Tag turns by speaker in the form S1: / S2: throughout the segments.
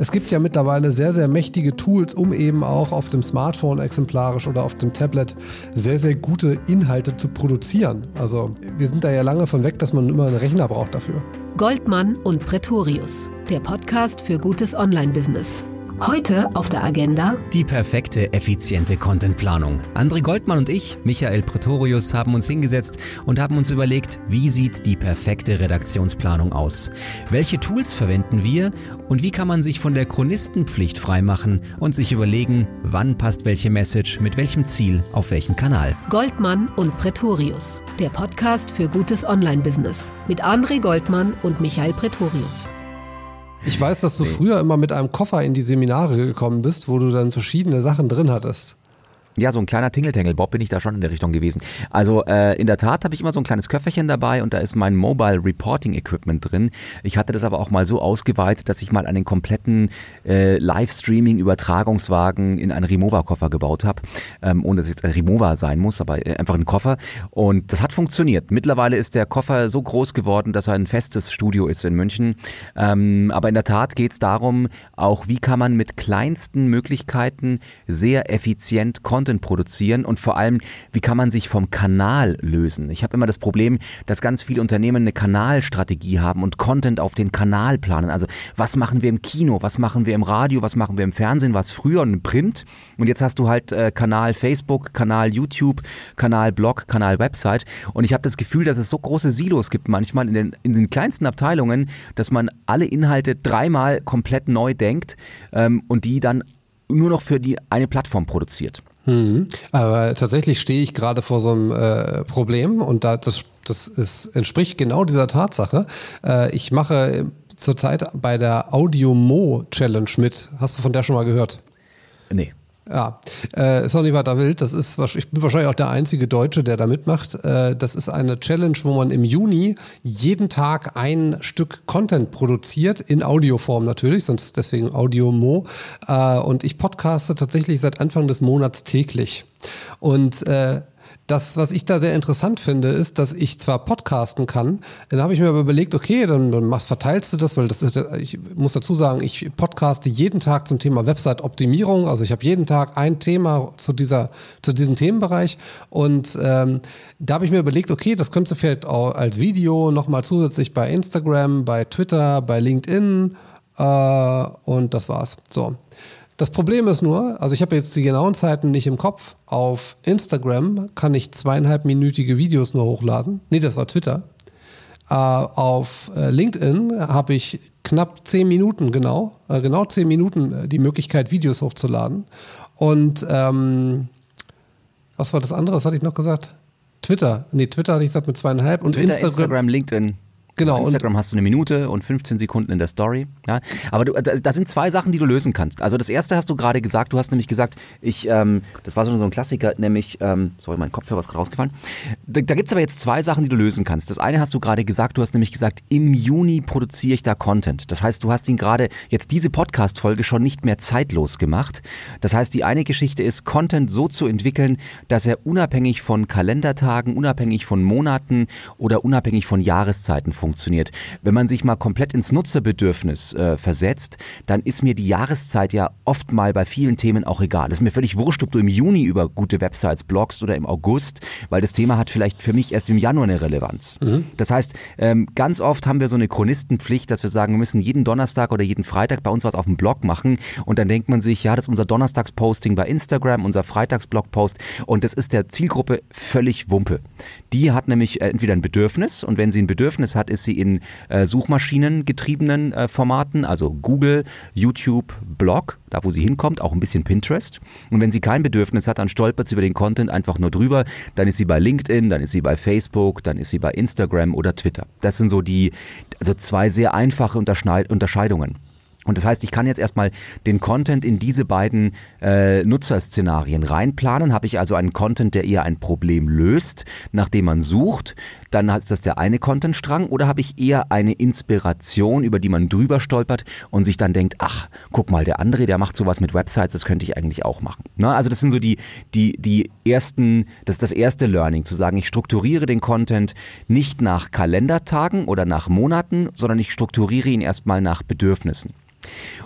S1: Es gibt ja mittlerweile sehr, sehr mächtige Tools, um eben auch auf dem Smartphone exemplarisch oder auf dem Tablet sehr, sehr gute Inhalte zu produzieren. Also wir sind da ja lange von weg, dass man immer einen Rechner braucht dafür.
S2: Goldmann und Pretorius, der Podcast für gutes Online-Business. Heute auf der Agenda
S3: die perfekte, effiziente Contentplanung. André Goldmann und ich, Michael Pretorius, haben uns hingesetzt und haben uns überlegt, wie sieht die perfekte Redaktionsplanung aus? Welche Tools verwenden wir und wie kann man sich von der Chronistenpflicht freimachen und sich überlegen, wann passt welche Message mit welchem Ziel auf welchen Kanal?
S2: Goldmann und Pretorius, der Podcast für gutes Online-Business mit André Goldmann und Michael Pretorius.
S1: Ich weiß, dass du früher immer mit einem Koffer in die Seminare gekommen bist, wo du dann verschiedene Sachen drin hattest.
S4: Ja, so ein kleiner Tingeltangle-Bob bin ich da schon in der Richtung gewesen. Also äh, in der Tat habe ich immer so ein kleines Köfferchen dabei und da ist mein Mobile Reporting Equipment drin. Ich hatte das aber auch mal so ausgeweitet, dass ich mal einen kompletten äh, Livestreaming-Übertragungswagen in einen Remover-Koffer gebaut habe, ähm, ohne dass es jetzt ein Remover sein muss, aber äh, einfach ein Koffer. Und das hat funktioniert. Mittlerweile ist der Koffer so groß geworden, dass er ein festes Studio ist in München. Ähm, aber in der Tat geht es darum, auch wie kann man mit kleinsten Möglichkeiten sehr effizient Content Content produzieren und vor allem, wie kann man sich vom Kanal lösen? Ich habe immer das Problem, dass ganz viele Unternehmen eine Kanalstrategie haben und Content auf den Kanal planen. Also was machen wir im Kino, was machen wir im Radio, was machen wir im Fernsehen, was früher im Print. Und jetzt hast du halt äh, Kanal Facebook, Kanal YouTube, Kanal Blog, Kanal Website. Und ich habe das Gefühl, dass es so große Silos gibt manchmal in den, in den kleinsten Abteilungen, dass man alle Inhalte dreimal komplett neu denkt ähm, und die dann nur noch für die eine Plattform produziert.
S1: Mhm. Aber tatsächlich stehe ich gerade vor so einem äh, Problem und da, das, das ist, entspricht genau dieser Tatsache. Äh, ich mache zurzeit bei der Audio Mo Challenge mit. Hast du von der schon mal gehört?
S4: Nee.
S1: Ja, äh, auch nicht weiter wild. Das ist, ich bin wahrscheinlich auch der einzige Deutsche, der da mitmacht. Äh, das ist eine Challenge, wo man im Juni jeden Tag ein Stück Content produziert, in Audioform natürlich, sonst deswegen Audio Mo. Äh, und ich podcaste tatsächlich seit Anfang des Monats täglich. Und äh, das, was ich da sehr interessant finde, ist, dass ich zwar podcasten kann, dann habe ich mir aber überlegt, okay, dann, dann machst, verteilst du das, weil das ist, ich muss dazu sagen, ich podcaste jeden Tag zum Thema Website-Optimierung. Also ich habe jeden Tag ein Thema zu, dieser, zu diesem Themenbereich. Und ähm, da habe ich mir überlegt, okay, das könntest du vielleicht auch als Video nochmal zusätzlich bei Instagram, bei Twitter, bei LinkedIn äh, und das war's. So. Das Problem ist nur, also ich habe jetzt die genauen Zeiten nicht im Kopf. Auf Instagram kann ich zweieinhalbminütige Videos nur hochladen. Nee, das war Twitter. Äh, auf äh, LinkedIn habe ich knapp zehn Minuten, genau, äh, genau zehn Minuten äh, die Möglichkeit, Videos hochzuladen. Und ähm, was war das andere? Was hatte ich noch gesagt? Twitter. Nee, Twitter hatte ich gesagt mit zweieinhalb. Und
S4: Twitter, Instagram, Instagram LinkedIn.
S1: Genau.
S4: Bei Instagram hast du eine Minute und 15 Sekunden in der Story. Ja. Aber du, da sind zwei Sachen, die du lösen kannst. Also das erste hast du gerade gesagt, du hast nämlich gesagt, ich, ähm, das war so ein Klassiker, nämlich, ähm, sorry, mein Kopfhörer ist gerade rausgefallen. Da, da gibt es aber jetzt zwei Sachen, die du lösen kannst. Das eine hast du gerade gesagt, du hast nämlich gesagt, im Juni produziere ich da Content. Das heißt, du hast ihn gerade jetzt diese Podcast-Folge schon nicht mehr zeitlos gemacht. Das heißt, die eine Geschichte ist, Content so zu entwickeln, dass er unabhängig von Kalendertagen, unabhängig von Monaten oder unabhängig von Jahreszeiten funktioniert funktioniert. Wenn man sich mal komplett ins Nutzerbedürfnis äh, versetzt, dann ist mir die Jahreszeit ja oft mal bei vielen Themen auch egal. Es ist mir völlig wurscht, ob du im Juni über gute Websites blogst oder im August, weil das Thema hat vielleicht für mich erst im Januar eine Relevanz. Mhm. Das heißt, ähm, ganz oft haben wir so eine Chronistenpflicht, dass wir sagen, wir müssen jeden Donnerstag oder jeden Freitag bei uns was auf dem Blog machen und dann denkt man sich, ja, das ist unser Donnerstagsposting bei Instagram, unser Freitagsblogpost und das ist der Zielgruppe völlig Wumpe. Die hat nämlich äh, entweder ein Bedürfnis und wenn sie ein Bedürfnis hat, ist sie in äh, Suchmaschinen getriebenen äh, Formaten, also Google, YouTube, Blog, da wo sie hinkommt, auch ein bisschen Pinterest. Und wenn sie kein Bedürfnis hat, dann stolpert sie über den Content einfach nur drüber. Dann ist sie bei LinkedIn, dann ist sie bei Facebook, dann ist sie bei Instagram oder Twitter. Das sind so die, also zwei sehr einfache Unterscheidungen. Und das heißt, ich kann jetzt erstmal den Content in diese beiden äh, Nutzerszenarien reinplanen. Habe ich also einen Content, der eher ein Problem löst, nachdem man sucht, dann ist das der eine Contentstrang. Oder habe ich eher eine Inspiration, über die man drüber stolpert und sich dann denkt, ach, guck mal, der andere, der macht sowas mit Websites, das könnte ich eigentlich auch machen. Ne? Also das sind so die, die, die ersten, das ist das erste Learning, zu sagen, ich strukturiere den Content nicht nach Kalendertagen oder nach Monaten, sondern ich strukturiere ihn erstmal nach Bedürfnissen.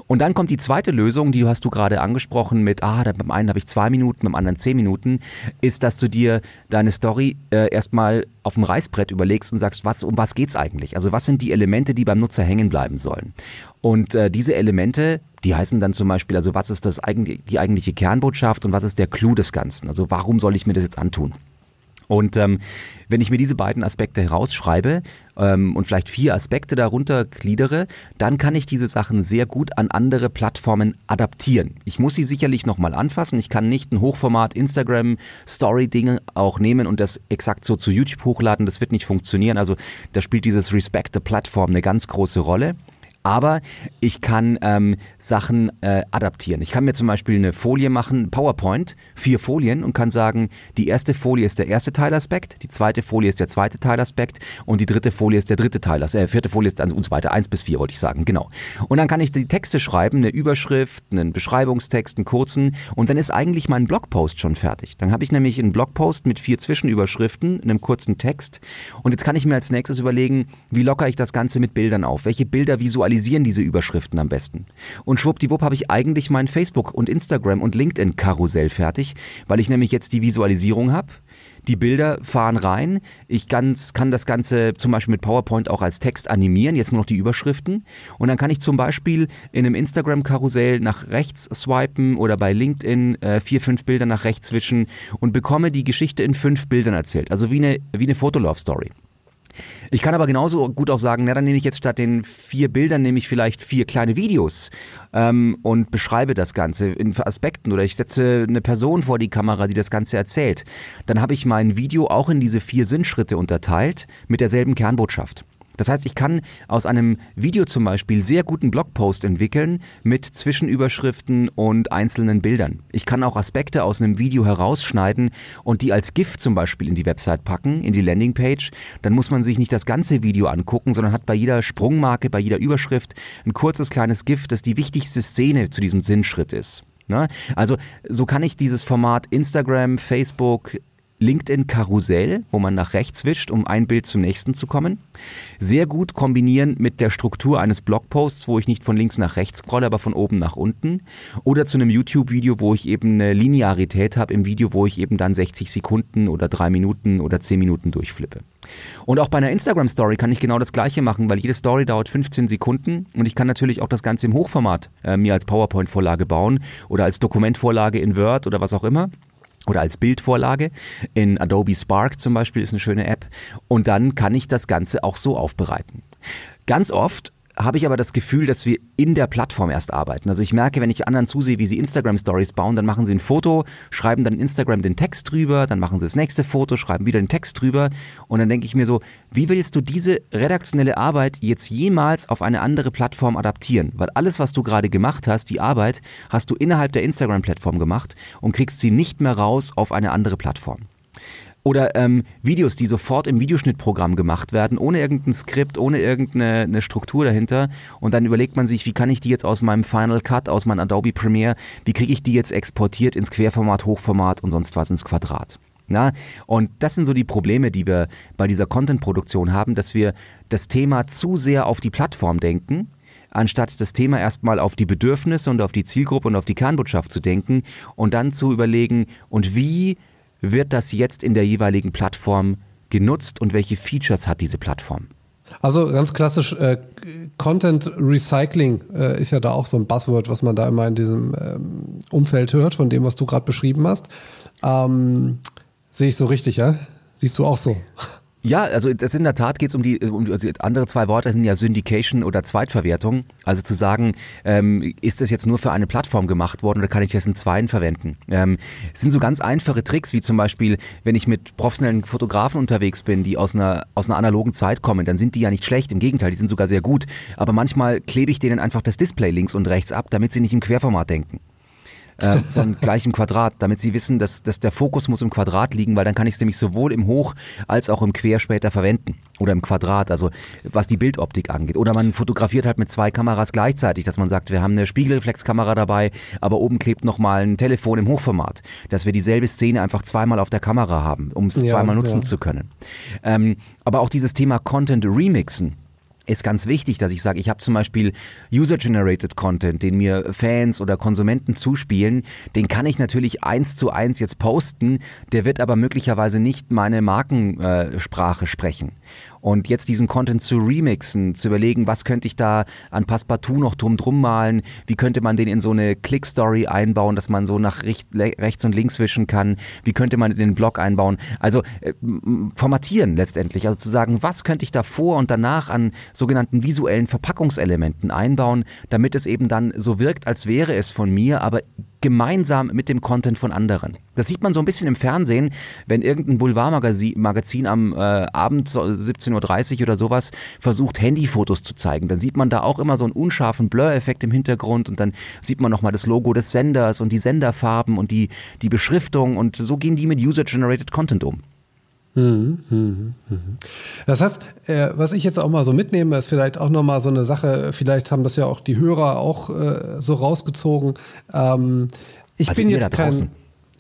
S4: Und dann kommt die zweite Lösung, die hast du gerade angesprochen mit, ah, beim einen habe ich zwei Minuten, beim anderen zehn Minuten, ist, dass du dir deine Story äh, erstmal auf dem Reißbrett überlegst und sagst, was, um was geht's eigentlich? Also was sind die Elemente, die beim Nutzer hängen bleiben sollen? Und äh, diese Elemente, die heißen dann zum Beispiel, also was ist das eigentlich, die eigentliche Kernbotschaft und was ist der Clou des Ganzen? Also warum soll ich mir das jetzt antun? Und ähm, wenn ich mir diese beiden Aspekte herausschreibe ähm, und vielleicht vier Aspekte darunter gliedere, dann kann ich diese Sachen sehr gut an andere Plattformen adaptieren. Ich muss sie sicherlich nochmal anfassen. Ich kann nicht ein Hochformat Instagram Story Dinge auch nehmen und das exakt so zu YouTube hochladen. Das wird nicht funktionieren. Also da spielt dieses Respect the Platform eine ganz große Rolle aber ich kann ähm, Sachen äh, adaptieren. Ich kann mir zum Beispiel eine Folie machen, PowerPoint, vier Folien und kann sagen, die erste Folie ist der erste Teilaspekt, die zweite Folie ist der zweite Teilaspekt und die dritte Folie ist der dritte Teilaspekt, äh, vierte Folie ist dann und so weiter, eins bis vier wollte ich sagen, genau. Und dann kann ich die Texte schreiben, eine Überschrift, einen Beschreibungstext, einen kurzen und dann ist eigentlich mein Blogpost schon fertig. Dann habe ich nämlich einen Blogpost mit vier Zwischenüberschriften, einem kurzen Text und jetzt kann ich mir als nächstes überlegen, wie locker ich das Ganze mit Bildern auf, welche Bilder visualisiere visualisieren diese Überschriften am besten. Und schwuppdiwupp habe ich eigentlich mein Facebook und Instagram und LinkedIn Karussell fertig, weil ich nämlich jetzt die Visualisierung habe. Die Bilder fahren rein. Ich ganz, kann das Ganze zum Beispiel mit PowerPoint auch als Text animieren, jetzt nur noch die Überschriften. Und dann kann ich zum Beispiel in einem Instagram-Karussell nach rechts swipen oder bei LinkedIn äh, vier, fünf Bilder nach rechts zwischen und bekomme die Geschichte in fünf Bildern erzählt. Also wie eine, wie eine Fotolove-Story. Ich kann aber genauso gut auch sagen, na dann nehme ich jetzt statt den vier Bildern nehme ich vielleicht vier kleine Videos ähm, und beschreibe das Ganze in Aspekten oder ich setze eine Person vor die Kamera, die das Ganze erzählt. Dann habe ich mein Video auch in diese vier Sinnschritte unterteilt mit derselben Kernbotschaft. Das heißt, ich kann aus einem Video zum Beispiel sehr guten Blogpost entwickeln mit Zwischenüberschriften und einzelnen Bildern. Ich kann auch Aspekte aus einem Video herausschneiden und die als GIF zum Beispiel in die Website packen, in die Landingpage. Dann muss man sich nicht das ganze Video angucken, sondern hat bei jeder Sprungmarke, bei jeder Überschrift ein kurzes kleines GIF, das die wichtigste Szene zu diesem Sinnschritt ist. Ne? Also so kann ich dieses Format Instagram, Facebook, LinkedIn-Karussell, wo man nach rechts wischt, um ein Bild zum nächsten zu kommen. Sehr gut kombinieren mit der Struktur eines Blogposts, wo ich nicht von links nach rechts scrolle, aber von oben nach unten. Oder zu einem YouTube-Video, wo ich eben eine Linearität habe im Video, wo ich eben dann 60 Sekunden oder drei Minuten oder 10 Minuten durchflippe. Und auch bei einer Instagram-Story kann ich genau das gleiche machen, weil jede Story dauert 15 Sekunden und ich kann natürlich auch das Ganze im Hochformat äh, mir als PowerPoint-Vorlage bauen oder als Dokumentvorlage in Word oder was auch immer oder als Bildvorlage. In Adobe Spark zum Beispiel ist eine schöne App. Und dann kann ich das Ganze auch so aufbereiten. Ganz oft habe ich aber das Gefühl, dass wir in der Plattform erst arbeiten. Also ich merke, wenn ich anderen zusehe, wie sie Instagram Stories bauen, dann machen sie ein Foto, schreiben dann Instagram den Text drüber, dann machen sie das nächste Foto, schreiben wieder den Text drüber und dann denke ich mir so, wie willst du diese redaktionelle Arbeit jetzt jemals auf eine andere Plattform adaptieren? Weil alles, was du gerade gemacht hast, die Arbeit, hast du innerhalb der Instagram Plattform gemacht und kriegst sie nicht mehr raus auf eine andere Plattform. Oder ähm, Videos, die sofort im Videoschnittprogramm gemacht werden, ohne irgendein Skript, ohne irgendeine Struktur dahinter. Und dann überlegt man sich, wie kann ich die jetzt aus meinem Final Cut, aus meinem Adobe Premiere, wie kriege ich die jetzt exportiert ins Querformat, Hochformat und sonst was ins Quadrat. Na, und das sind so die Probleme, die wir bei dieser Content-Produktion haben, dass wir das Thema zu sehr auf die Plattform denken, anstatt das Thema erstmal auf die Bedürfnisse und auf die Zielgruppe und auf die Kernbotschaft zu denken und dann zu überlegen, und wie wird das jetzt in der jeweiligen Plattform genutzt und welche Features hat diese Plattform?
S1: Also ganz klassisch, äh, Content Recycling äh, ist ja da auch so ein Buzzword, was man da immer in diesem ähm, Umfeld hört, von dem, was du gerade beschrieben hast. Ähm, Sehe ich so richtig, ja? Siehst du auch so?
S4: Ja, also das in der Tat geht es um die, um also andere zwei Worte sind ja Syndication oder Zweitverwertung. Also zu sagen, ähm, ist das jetzt nur für eine Plattform gemacht worden oder kann ich das in zweien verwenden? Ähm, es sind so ganz einfache Tricks, wie zum Beispiel, wenn ich mit professionellen Fotografen unterwegs bin, die aus einer, aus einer analogen Zeit kommen, dann sind die ja nicht schlecht, im Gegenteil, die sind sogar sehr gut. Aber manchmal klebe ich denen einfach das Display links und rechts ab, damit sie nicht im Querformat denken äh, sondern gleich im Quadrat, damit sie wissen, dass, dass der Fokus muss im Quadrat liegen, weil dann kann ich es nämlich sowohl im Hoch- als auch im Quer später verwenden. oder im Quadrat, also was die Bildoptik angeht. Oder man fotografiert halt mit zwei Kameras gleichzeitig, dass man sagt, wir haben eine Spiegelreflexkamera dabei, aber oben klebt nochmal ein Telefon im Hochformat, dass wir dieselbe Szene einfach zweimal auf der Kamera haben, um es ja, zweimal nutzen ja. zu können. Ähm, aber auch dieses Thema Content Remixen ist ganz wichtig, dass ich sage, ich habe zum Beispiel User-Generated Content, den mir Fans oder Konsumenten zuspielen, den kann ich natürlich eins zu eins jetzt posten, der wird aber möglicherweise nicht meine Markensprache sprechen. Und jetzt diesen Content zu remixen, zu überlegen, was könnte ich da an Passepartout noch drum malen, wie könnte man den in so eine Click-Story einbauen, dass man so nach rechts und links wischen kann, wie könnte man den Blog einbauen. Also äh, formatieren letztendlich, also zu sagen, was könnte ich da vor und danach an sogenannten visuellen Verpackungselementen einbauen, damit es eben dann so wirkt, als wäre es von mir, aber gemeinsam mit dem Content von anderen. Das sieht man so ein bisschen im Fernsehen, wenn irgendein Boulevardmagazin am äh, Abend 17.30 Uhr oder sowas versucht, Handyfotos zu zeigen. Dann sieht man da auch immer so einen unscharfen Blur-Effekt im Hintergrund und dann sieht man nochmal das Logo des Senders und die Senderfarben und die, die Beschriftung und so gehen die mit User-Generated Content um. Mhm,
S1: mhm, mhm. Das heißt, äh, was ich jetzt auch mal so mitnehme, ist vielleicht auch nochmal so eine Sache, vielleicht haben das ja auch die Hörer auch äh, so rausgezogen. Ähm, ich also bin jetzt kein.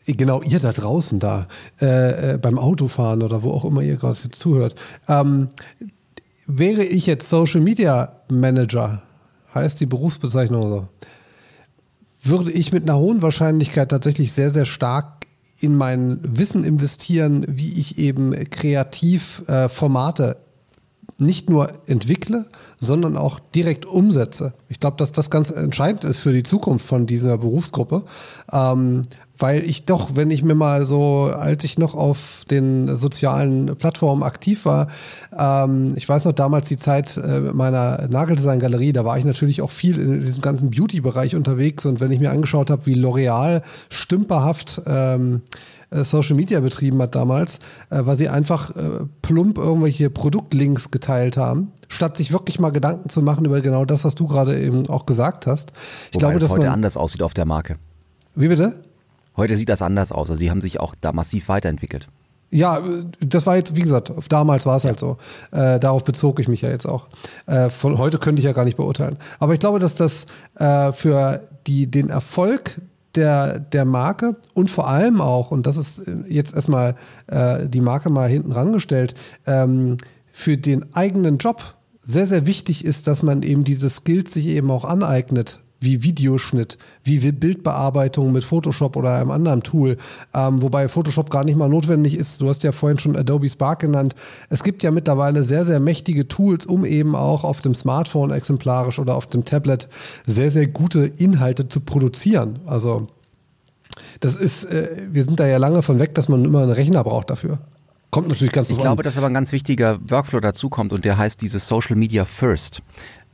S1: Genau, ihr da draußen da, äh, äh, beim Autofahren oder wo auch immer ihr gerade zuhört. Ähm, wäre ich jetzt Social Media Manager, heißt die Berufsbezeichnung so, würde ich mit einer hohen Wahrscheinlichkeit tatsächlich sehr, sehr stark in mein Wissen investieren, wie ich eben kreativ äh, Formate nicht nur entwickle, sondern auch direkt umsetze. Ich glaube, dass das ganz entscheidend ist für die Zukunft von dieser Berufsgruppe, ähm, weil ich doch, wenn ich mir mal so, als ich noch auf den sozialen Plattformen aktiv war, ähm, ich weiß noch damals die Zeit äh, meiner Nageldesign-Galerie, da war ich natürlich auch viel in diesem ganzen Beauty-Bereich unterwegs und wenn ich mir angeschaut habe, wie L'Oreal stümperhaft ähm, äh, Social Media betrieben hat damals, äh, weil sie einfach äh, plump irgendwelche Produktlinks geteilt haben, statt sich wirklich mal Gedanken zu machen über genau das, was du gerade eben auch gesagt hast.
S4: Ich Wobei glaube, dass heute man, anders aussieht auf der Marke.
S1: Wie bitte?
S4: Heute sieht das anders aus. Also die haben sich auch da massiv weiterentwickelt.
S1: Ja, das war jetzt, wie gesagt, damals war es halt so. Äh, darauf bezog ich mich ja jetzt auch. Äh, von heute könnte ich ja gar nicht beurteilen. Aber ich glaube, dass das äh, für die, den Erfolg der, der Marke und vor allem auch, und das ist jetzt erstmal äh, die Marke mal hinten rangestellt, ähm, für den eigenen Job sehr, sehr wichtig ist, dass man eben diese Skills sich eben auch aneignet wie Videoschnitt, wie Bildbearbeitung mit Photoshop oder einem anderen Tool, ähm, wobei Photoshop gar nicht mal notwendig ist. Du hast ja vorhin schon Adobe Spark genannt. Es gibt ja mittlerweile sehr, sehr mächtige Tools, um eben auch auf dem Smartphone exemplarisch oder auf dem Tablet sehr, sehr gute Inhalte zu produzieren. Also das ist, äh, wir sind da ja lange von weg, dass man immer einen Rechner braucht dafür. Kommt natürlich ganz
S4: Ich glaube, dass aber ein ganz wichtiger Workflow dazu kommt und der heißt dieses Social Media First.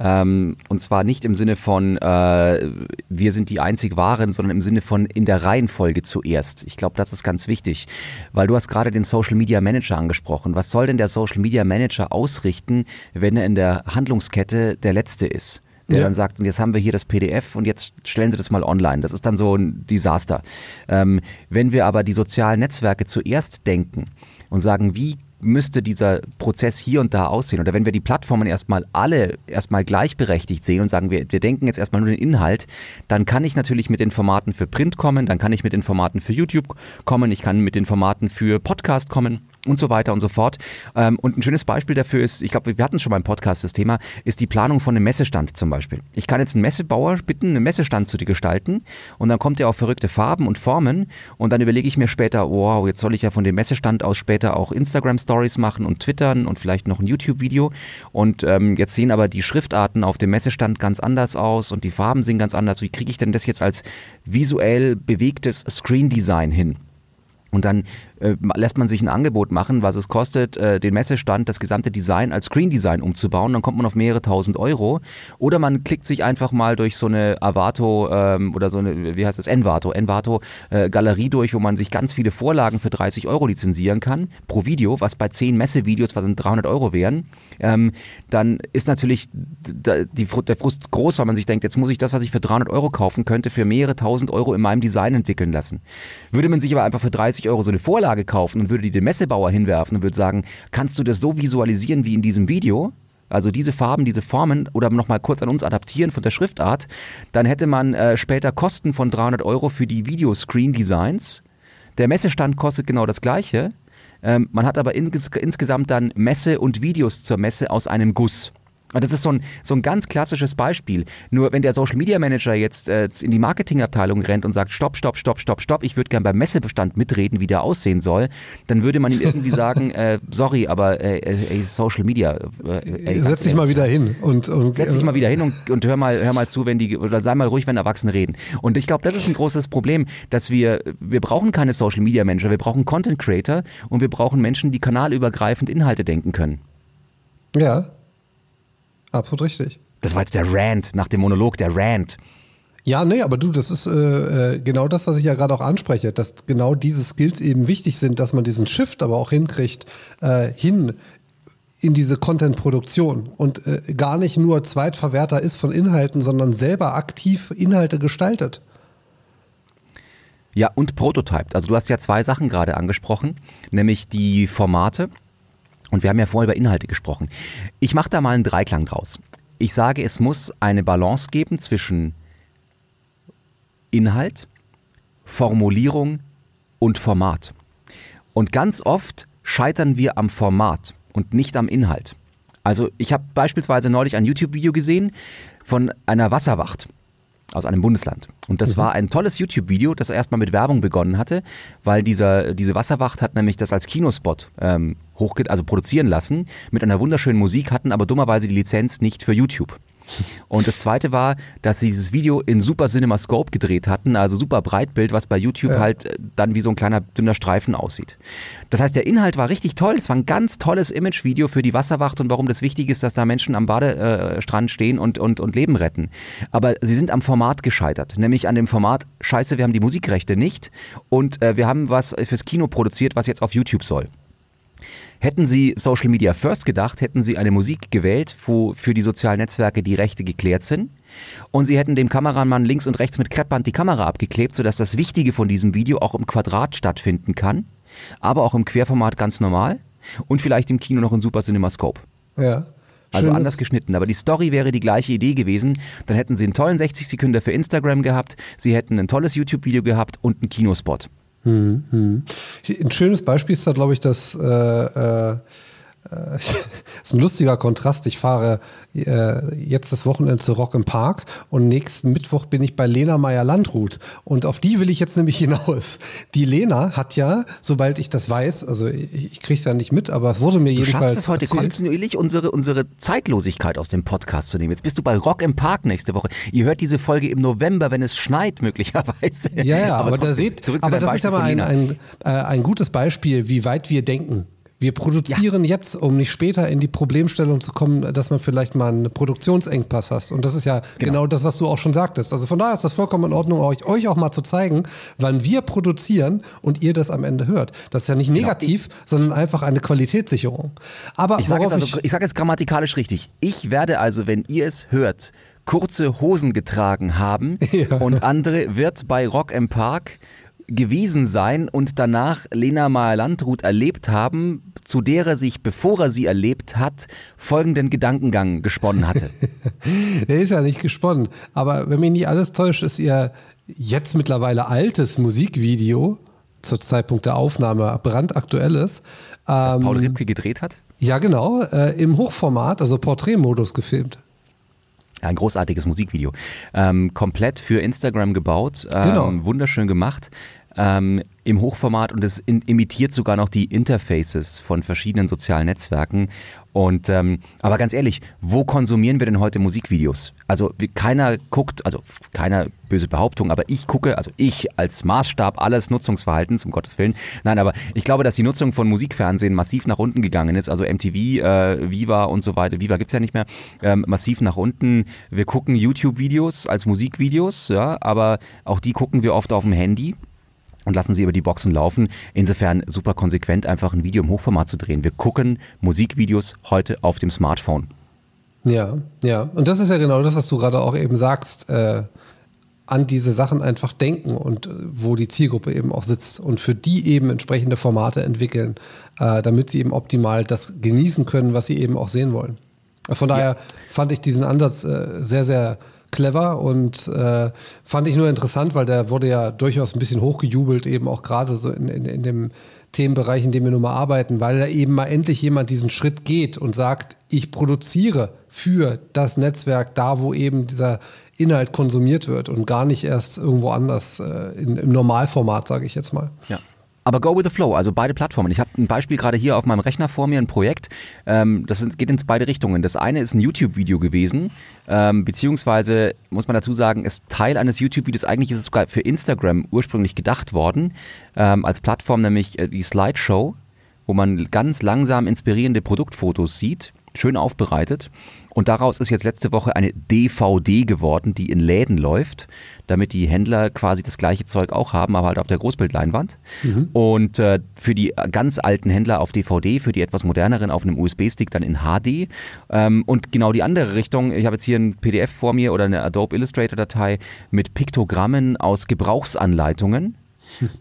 S4: Ähm, und zwar nicht im Sinne von, äh, wir sind die einzig Wahren, sondern im Sinne von in der Reihenfolge zuerst. Ich glaube, das ist ganz wichtig, weil du hast gerade den Social Media Manager angesprochen. Was soll denn der Social Media Manager ausrichten, wenn er in der Handlungskette der Letzte ist? der ja. dann sagt, und jetzt haben wir hier das PDF und jetzt stellen Sie das mal online. Das ist dann so ein Desaster. Ähm, wenn wir aber die sozialen Netzwerke zuerst denken und sagen, wie müsste dieser Prozess hier und da aussehen? Oder wenn wir die Plattformen erstmal alle erstmal gleichberechtigt sehen und sagen, wir, wir denken jetzt erstmal nur den Inhalt, dann kann ich natürlich mit den Formaten für Print kommen, dann kann ich mit den Formaten für YouTube kommen, ich kann mit den Formaten für Podcast kommen und so weiter und so fort. Ähm, und ein schönes Beispiel dafür ist, ich glaube, wir hatten schon mal im Podcast das Thema, ist die Planung von einem Messestand zum Beispiel. Ich kann jetzt einen Messebauer bitten, einen Messestand zu gestalten und dann kommt er auf verrückte Farben und Formen und dann überlege ich mir später, wow, jetzt soll ich ja von dem Messestand aus später auch Instagram Stories machen und twittern und vielleicht noch ein YouTube-Video und ähm, jetzt sehen aber die Schriftarten auf dem Messestand ganz anders aus und die Farben sehen ganz anders. Wie kriege ich denn das jetzt als visuell bewegtes Screen Design hin? Und dann äh, lässt man sich ein Angebot machen, was es kostet, äh, den Messestand, das gesamte Design als Screen Design umzubauen. Dann kommt man auf mehrere tausend Euro. Oder man klickt sich einfach mal durch so eine Avato ähm, oder so eine, wie heißt das, Envato, Envato äh, Galerie durch, wo man sich ganz viele Vorlagen für 30 Euro lizenzieren kann pro Video, was bei 10 Messevideos dann 300 Euro wären. Ähm, dann ist natürlich die, der Frust groß, weil man sich denkt, jetzt muss ich das, was ich für 300 Euro kaufen könnte, für mehrere tausend Euro in meinem Design entwickeln lassen. Würde man sich aber einfach für 30 Euro so eine Vorlage Vorlage kaufen und würde die dem Messebauer hinwerfen und würde sagen, kannst du das so visualisieren wie in diesem Video? Also diese Farben, diese Formen oder nochmal kurz an uns adaptieren von der Schriftart, dann hätte man äh, später Kosten von 300 Euro für die Videoscreen-Designs. Der Messestand kostet genau das gleiche. Ähm, man hat aber ins insgesamt dann Messe und Videos zur Messe aus einem Guss. Das ist so ein, so ein ganz klassisches Beispiel. Nur wenn der Social Media Manager jetzt äh, in die Marketingabteilung rennt und sagt, stopp, stopp, stopp, stopp, stopp, ich würde gerne beim Messebestand mitreden, wie der aussehen soll, dann würde man ihm irgendwie sagen, äh, sorry, aber äh, äh Social Media.
S1: Äh, setz dich mal wieder hin und, und
S4: setz dich mal wieder hin und, und hör mal, hör mal zu, wenn die oder sei mal ruhig, wenn Erwachsene reden. Und ich glaube, das ist ein großes Problem, dass wir wir brauchen keine Social Media Manager, wir brauchen Content Creator und wir brauchen Menschen, die kanalübergreifend Inhalte denken können.
S1: Ja, Absolut richtig.
S4: Das war jetzt der Rant nach dem Monolog, der Rant.
S1: Ja, nee, aber du, das ist äh, äh, genau das, was ich ja gerade auch anspreche, dass genau diese Skills eben wichtig sind, dass man diesen Shift aber auch hinkriegt, äh, hin in diese Content-Produktion und äh, gar nicht nur Zweitverwerter ist von Inhalten, sondern selber aktiv Inhalte gestaltet.
S4: Ja, und prototyped. Also du hast ja zwei Sachen gerade angesprochen, nämlich die Formate und wir haben ja vorher über Inhalte gesprochen. Ich mache da mal einen Dreiklang draus. Ich sage, es muss eine Balance geben zwischen Inhalt, Formulierung und Format. Und ganz oft scheitern wir am Format und nicht am Inhalt. Also ich habe beispielsweise neulich ein YouTube-Video gesehen von einer Wasserwacht aus einem Bundesland. Und das mhm. war ein tolles YouTube-Video, das erstmal mit Werbung begonnen hatte, weil dieser, diese Wasserwacht hat nämlich das als Kinospot ähm, hochge also produzieren lassen mit einer wunderschönen Musik, hatten aber dummerweise die Lizenz nicht für YouTube. Und das zweite war, dass sie dieses Video in Super Cinema Scope gedreht hatten, also super Breitbild, was bei YouTube ja. halt äh, dann wie so ein kleiner dünner Streifen aussieht. Das heißt, der Inhalt war richtig toll. Es war ein ganz tolles Imagevideo für die Wasserwacht und warum das wichtig ist, dass da Menschen am Badestrand stehen und, und, und Leben retten. Aber sie sind am Format gescheitert, nämlich an dem Format, scheiße, wir haben die Musikrechte nicht und äh, wir haben was fürs Kino produziert, was jetzt auf YouTube soll. Hätten Sie Social Media First gedacht, hätten Sie eine Musik gewählt, wo für die sozialen Netzwerke die Rechte geklärt sind. Und Sie hätten dem Kameramann links und rechts mit Kreppband die Kamera abgeklebt, sodass das Wichtige von diesem Video auch im Quadrat stattfinden kann, aber auch im Querformat ganz normal und vielleicht im Kino noch in Super CinemaScope.
S1: Ja.
S4: Also anders geschnitten. Aber die Story wäre die gleiche Idee gewesen. Dann hätten sie einen tollen 60 Sekunden für Instagram gehabt, sie hätten ein tolles YouTube-Video gehabt und einen Kinospot.
S1: Hm, hm. Ein schönes Beispiel ist da, glaube ich, dass äh, äh, das ist ein lustiger Kontrast. Ich fahre äh, jetzt das Wochenende zu Rock im Park und nächsten Mittwoch bin ich bei Lena Meyer-Landrut. Und auf die will ich jetzt nämlich hinaus. Die Lena hat ja, sobald ich das weiß, also ich, ich kriege es ja nicht mit, aber es wurde mir du jedenfalls. Du
S4: schaffst es heute erzählt. kontinuierlich, unsere, unsere Zeitlosigkeit aus dem Podcast zu nehmen. Jetzt bist du bei Rock im Park nächste Woche. Ihr hört diese Folge im November, wenn es schneit, möglicherweise.
S1: Ja, ja, aber, aber trotzdem, da seht, aber das ist ja mal ein, ein, äh, ein gutes Beispiel, wie weit wir denken. Wir produzieren ja. jetzt, um nicht später in die Problemstellung zu kommen, dass man vielleicht mal einen Produktionsengpass hast. Und das ist ja genau. genau, das, was du auch schon sagtest. Also von daher ist das vollkommen in Ordnung, euch, euch auch mal zu zeigen, wann wir produzieren und ihr das am Ende hört. Das ist ja nicht genau. negativ, genau. sondern einfach eine Qualitätssicherung. Aber
S4: ich sage es, also, ich, ich sag es grammatikalisch richtig. Ich werde also, wenn ihr es hört, kurze Hosen getragen haben ja. und andere wird bei Rock im Park gewesen sein und danach Lena Meyer-Landrut erlebt haben, zu der er sich, bevor er sie erlebt hat, folgenden Gedankengang gesponnen hatte.
S1: der ist ja nicht gesponnen, aber wenn mich nicht alles täuscht, ist ihr jetzt mittlerweile altes Musikvideo zur Zeitpunkt der Aufnahme brandaktuelles.
S4: Das ähm, Paul Ripke gedreht hat?
S1: Ja, genau, äh, im Hochformat, also Porträtmodus gefilmt.
S4: Ein großartiges Musikvideo. Ähm, komplett für Instagram gebaut, ähm, genau. wunderschön gemacht ähm, im Hochformat und es in, imitiert sogar noch die Interfaces von verschiedenen sozialen Netzwerken. Und ähm, aber ganz ehrlich, wo konsumieren wir denn heute Musikvideos? Also keiner guckt, also keiner böse Behauptung, aber ich gucke, also ich als Maßstab alles Nutzungsverhaltens, um Gottes Willen. Nein, aber ich glaube, dass die Nutzung von Musikfernsehen massiv nach unten gegangen ist. Also MTV, äh, Viva und so weiter. Viva gibt's ja nicht mehr. Ähm, massiv nach unten. Wir gucken YouTube-Videos als Musikvideos, ja, aber auch die gucken wir oft auf dem Handy und lassen sie über die Boxen laufen. Insofern super konsequent, einfach ein Video im Hochformat zu drehen. Wir gucken Musikvideos heute auf dem Smartphone.
S1: Ja, ja. Und das ist ja genau das, was du gerade auch eben sagst. Äh, an diese Sachen einfach denken und äh, wo die Zielgruppe eben auch sitzt und für die eben entsprechende Formate entwickeln, äh, damit sie eben optimal das genießen können, was sie eben auch sehen wollen. Von daher ja. fand ich diesen Ansatz äh, sehr, sehr clever und äh, fand ich nur interessant, weil der wurde ja durchaus ein bisschen hochgejubelt, eben auch gerade so in, in, in dem Themenbereich, in dem wir nun mal arbeiten, weil da eben mal endlich jemand diesen Schritt geht und sagt, ich produziere für das Netzwerk da, wo eben dieser Inhalt konsumiert wird und gar nicht erst irgendwo anders äh, in, im Normalformat, sage ich jetzt mal.
S4: Ja. Aber go with the flow, also beide Plattformen. Ich habe ein Beispiel gerade hier auf meinem Rechner vor mir, ein Projekt, ähm, das geht in beide Richtungen. Das eine ist ein YouTube-Video gewesen, ähm, beziehungsweise muss man dazu sagen, ist Teil eines YouTube-Videos, eigentlich ist es sogar für Instagram ursprünglich gedacht worden, ähm, als Plattform nämlich äh, die Slideshow, wo man ganz langsam inspirierende Produktfotos sieht schön aufbereitet. Und daraus ist jetzt letzte Woche eine DVD geworden, die in Läden läuft, damit die Händler quasi das gleiche Zeug auch haben, aber halt auf der Großbildleinwand. Mhm. Und äh, für die ganz alten Händler auf DVD, für die etwas moderneren auf einem USB-Stick dann in HD. Ähm, und genau die andere Richtung, ich habe jetzt hier ein PDF vor mir oder eine Adobe Illustrator-Datei mit Piktogrammen aus Gebrauchsanleitungen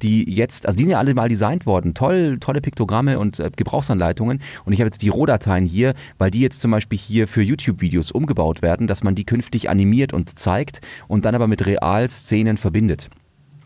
S4: die jetzt, also die sind ja alle mal designt worden, toll, tolle Piktogramme und äh, Gebrauchsanleitungen. Und ich habe jetzt die Rohdateien hier, weil die jetzt zum Beispiel hier für YouTube-Videos umgebaut werden, dass man die künftig animiert und zeigt und dann aber mit Realszenen verbindet.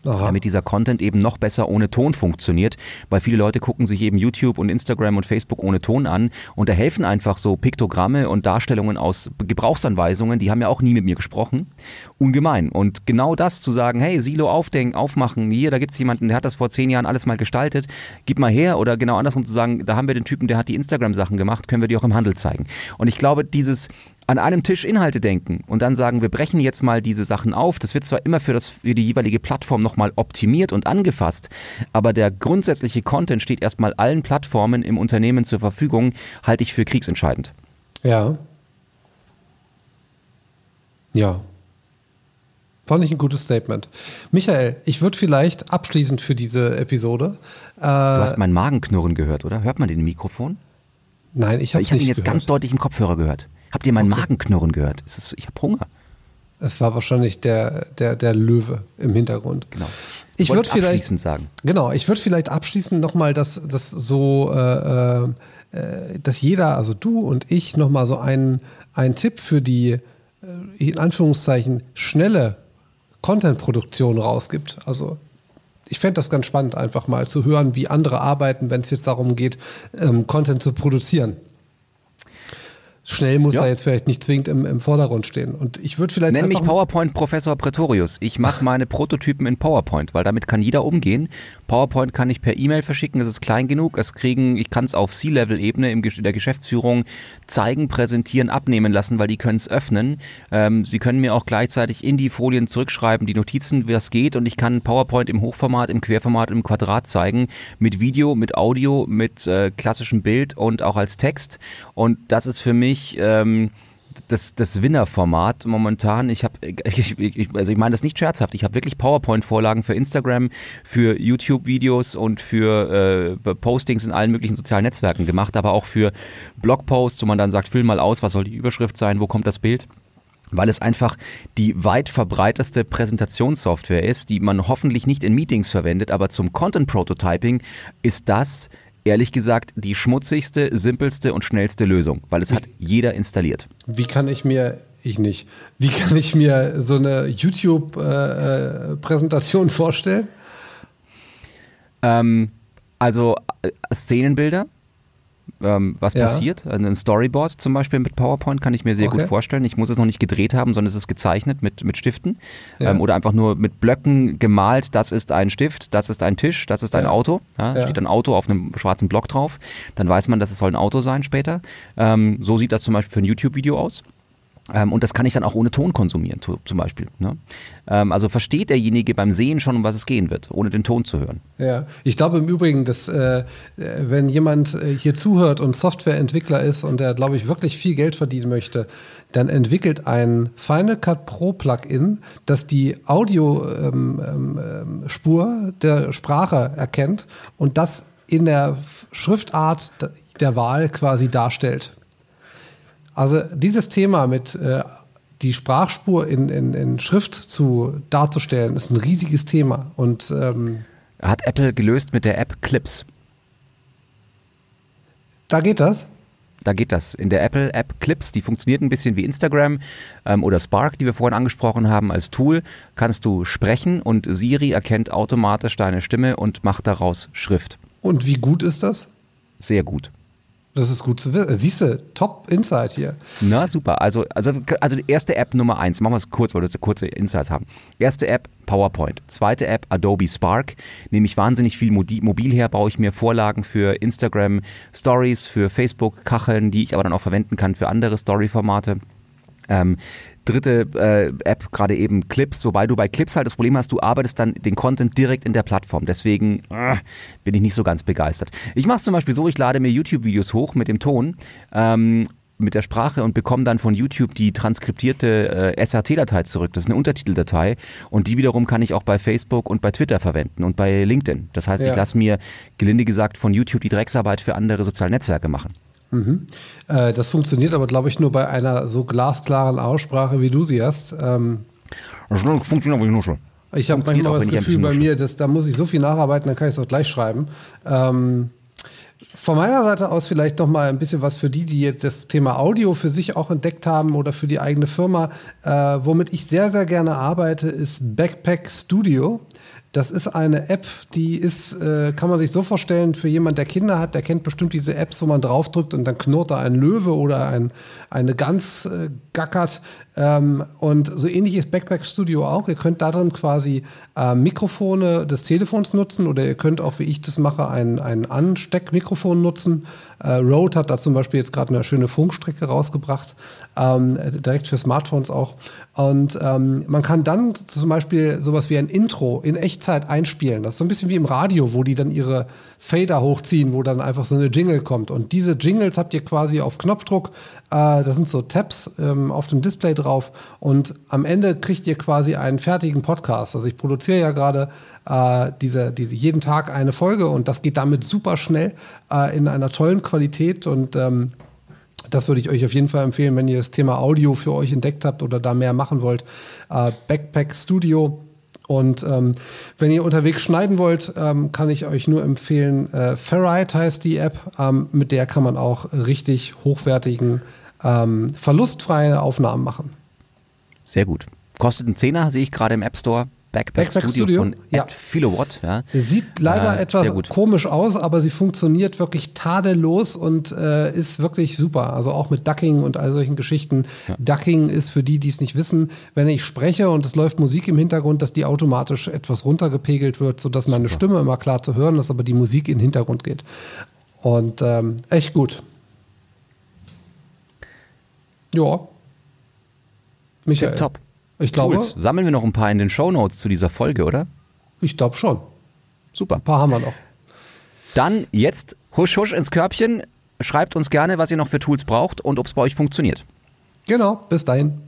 S4: Aha. damit dieser Content eben noch besser ohne Ton funktioniert, weil viele Leute gucken sich eben YouTube und Instagram und Facebook ohne Ton an und da helfen einfach so Piktogramme und Darstellungen aus Gebrauchsanweisungen, die haben ja auch nie mit mir gesprochen, ungemein. Und genau das zu sagen, hey, Silo aufdenken, aufmachen, hier, da gibt es jemanden, der hat das vor zehn Jahren alles mal gestaltet, gib mal her oder genau andersrum zu sagen, da haben wir den Typen, der hat die Instagram-Sachen gemacht, können wir die auch im Handel zeigen. Und ich glaube, dieses an einem Tisch Inhalte denken und dann sagen, wir brechen jetzt mal diese Sachen auf. Das wird zwar immer für, das, für die jeweilige Plattform nochmal optimiert und angefasst, aber der grundsätzliche Content steht erstmal allen Plattformen im Unternehmen zur Verfügung, halte ich für kriegsentscheidend.
S1: Ja. Ja. Fand ich ein gutes Statement. Michael, ich würde vielleicht abschließend für diese Episode.
S4: Äh, du hast mein Magenknurren gehört, oder? Hört man den Mikrofon?
S1: Nein, ich habe
S4: Ich habe ihn jetzt gehört. ganz deutlich im Kopfhörer gehört. Habt ihr meinen okay. Magenknurren gehört? Ist, ich habe Hunger.
S1: Es war wahrscheinlich der, der, der Löwe im Hintergrund.
S4: Genau.
S1: Ich würde vielleicht sagen. Genau, ich würde vielleicht abschließend nochmal, dass das so, äh, äh, dass jeder, also du und ich, nochmal so einen, einen Tipp für die äh, in Anführungszeichen schnelle Content-Produktion rausgibt. Also ich fände das ganz spannend, einfach mal zu hören, wie andere arbeiten, wenn es jetzt darum geht, ähm, Content zu produzieren. Schnell muss ja. da jetzt vielleicht nicht zwingend im, im Vordergrund stehen. Und ich würde vielleicht.
S4: Nenn mich PowerPoint Professor Pretorius. Ich mache meine Prototypen in PowerPoint, weil damit kann jeder umgehen. PowerPoint kann ich per E-Mail verschicken, es ist klein genug. Es kriegen, ich kann es auf C-Level-Ebene in der Geschäftsführung zeigen, präsentieren, abnehmen lassen, weil die können es öffnen. Ähm, sie können mir auch gleichzeitig in die Folien zurückschreiben, die Notizen, was geht. Und ich kann PowerPoint im Hochformat, im Querformat, im Quadrat zeigen. Mit Video, mit Audio, mit äh, klassischem Bild und auch als Text. Und das ist für mich mich ähm, das, das Winner-Format momentan. Ich habe, ich, ich, also ich meine das nicht scherzhaft. Ich habe wirklich PowerPoint-Vorlagen für Instagram, für YouTube-Videos und für äh, Postings in allen möglichen sozialen Netzwerken gemacht, aber auch für Blogposts, wo man dann sagt, füll mal aus, was soll die Überschrift sein, wo kommt das Bild weil es einfach die weit verbreiteste Präsentationssoftware ist, die man hoffentlich nicht in Meetings verwendet, aber zum Content Prototyping ist das ehrlich gesagt die schmutzigste, simpelste und schnellste Lösung, weil es hat jeder installiert.
S1: Wie kann ich mir, ich nicht, wie kann ich mir so eine YouTube-Präsentation äh, äh vorstellen?
S4: Ähm, also äh, Szenenbilder, ähm, was ja. passiert. Ein Storyboard zum Beispiel mit PowerPoint kann ich mir sehr okay. gut vorstellen. Ich muss es noch nicht gedreht haben, sondern es ist gezeichnet mit, mit Stiften ja. ähm, oder einfach nur mit Blöcken gemalt. Das ist ein Stift, das ist ein Tisch, das ist ein ja. Auto. Ja, Steht ein Auto auf einem schwarzen Block drauf. Dann weiß man, dass es soll ein Auto sein später. Ähm, so sieht das zum Beispiel für ein YouTube-Video aus. Ähm, und das kann ich dann auch ohne Ton konsumieren, zum Beispiel. Ne? Ähm, also versteht derjenige beim Sehen schon, um was es gehen wird, ohne den Ton zu hören.
S1: Ja, ich glaube im Übrigen, dass äh, wenn jemand äh, hier zuhört und Softwareentwickler ist und der, glaube ich, wirklich viel Geld verdienen möchte, dann entwickelt ein Final Cut Pro Plugin, das die Audiospur ähm, ähm, der Sprache erkennt und das in der Schriftart der Wahl quasi darstellt. Also dieses Thema mit äh, die Sprachspur in, in, in Schrift zu darzustellen, ist ein riesiges Thema. Und ähm,
S4: hat Apple gelöst mit der App Clips.
S1: Da geht das?
S4: Da geht das. In der Apple-App Clips, die funktioniert ein bisschen wie Instagram ähm, oder Spark, die wir vorhin angesprochen haben, als Tool, kannst du sprechen und Siri erkennt automatisch deine Stimme und macht daraus Schrift.
S1: Und wie gut ist das?
S4: Sehr gut.
S1: Das ist gut zu wissen. Siehst du, top Insight hier.
S4: Na, super. Also, also, also erste App Nummer eins. Machen wir es kurz, weil wir kurze Insights haben. Erste App PowerPoint. Zweite App Adobe Spark. Nehme ich wahnsinnig viel mobil her, baue ich mir Vorlagen für Instagram Stories, für Facebook Kacheln, die ich aber dann auch verwenden kann für andere Story-Formate. Ähm, dritte äh, App gerade eben Clips, wobei du bei Clips halt das Problem hast, du arbeitest dann den Content direkt in der Plattform. Deswegen äh, bin ich nicht so ganz begeistert. Ich mache es zum Beispiel so, ich lade mir YouTube-Videos hoch mit dem Ton. Ähm, mit der Sprache und bekomme dann von YouTube die transkriptierte äh, SRT-Datei zurück. Das ist eine Untertiteldatei und die wiederum kann ich auch bei Facebook und bei Twitter verwenden und bei LinkedIn. Das heißt, ja. ich lasse mir gelinde gesagt von YouTube die Drecksarbeit für andere soziale Netzwerke machen.
S1: Mhm. Äh, das funktioniert aber, glaube ich, nur bei einer so glasklaren Aussprache, wie du sie hast. Ähm,
S4: das funktioniert aber nur schon.
S1: Ich habe manchmal das Gefühl bei mir, dass, da muss ich so viel nacharbeiten, dann kann ich es auch gleich schreiben. Ähm, von meiner Seite aus vielleicht noch mal ein bisschen was für die, die jetzt das Thema Audio für sich auch entdeckt haben oder für die eigene Firma. Äh, womit ich sehr, sehr gerne arbeite, ist Backpack Studio. Das ist eine App, die ist, äh, kann man sich so vorstellen, für jemand, der Kinder hat, der kennt bestimmt diese Apps, wo man draufdrückt und dann knurrt da ein Löwe oder ein, eine Gans äh, gackert. Ähm, und so ähnlich ist Backpack Studio auch. Ihr könnt darin quasi äh, Mikrofone des Telefons nutzen oder ihr könnt auch, wie ich das mache, ein, ein Ansteckmikrofon nutzen. Äh, Rode hat da zum Beispiel jetzt gerade eine schöne Funkstrecke rausgebracht, ähm, direkt für Smartphones auch. Und ähm, man kann dann zum Beispiel sowas wie ein Intro in Echtzeit einspielen. Das ist so ein bisschen wie im Radio, wo die dann ihre Fader hochziehen, wo dann einfach so eine Jingle kommt. Und diese Jingles habt ihr quasi auf Knopfdruck. Äh, da sind so Tabs ähm, auf dem Display drauf. Und am Ende kriegt ihr quasi einen fertigen Podcast. Also ich produziere ja gerade äh, diese, diese jeden Tag eine Folge und das geht damit super schnell äh, in einer tollen Qualität und ähm, das würde ich euch auf jeden Fall empfehlen, wenn ihr das Thema Audio für euch entdeckt habt oder da mehr machen wollt. Äh, Backpack Studio. Und ähm, wenn ihr unterwegs schneiden wollt, ähm, kann ich euch nur empfehlen, äh, Ferrite heißt die App. Ähm, mit der kann man auch richtig hochwertigen, ähm, verlustfreie Aufnahmen machen.
S4: Sehr gut. Kostet einen Zehner, sehe ich gerade im App Store. Backpack, Backpack Studio, Studio, von ja. Philowatt. Ja.
S1: Sieht leider äh, etwas komisch aus, aber sie funktioniert wirklich tadellos und äh, ist wirklich super. Also auch mit Ducking und all solchen Geschichten. Ja. Ducking ist für die, die es nicht wissen, wenn ich spreche und es läuft Musik im Hintergrund, dass die automatisch etwas runtergepegelt wird, sodass meine super. Stimme immer klar zu hören ist, aber die Musik in den Hintergrund geht. Und ähm, echt gut. Ja.
S4: Michael. Tip top. Ich glaube. Tools. Sammeln wir noch ein paar in den Show Notes zu dieser Folge, oder?
S1: Ich glaube schon.
S4: Super.
S1: Ein paar haben wir noch.
S4: Dann jetzt husch husch ins Körbchen. Schreibt uns gerne, was ihr noch für Tools braucht und ob es bei euch funktioniert.
S1: Genau, bis dahin.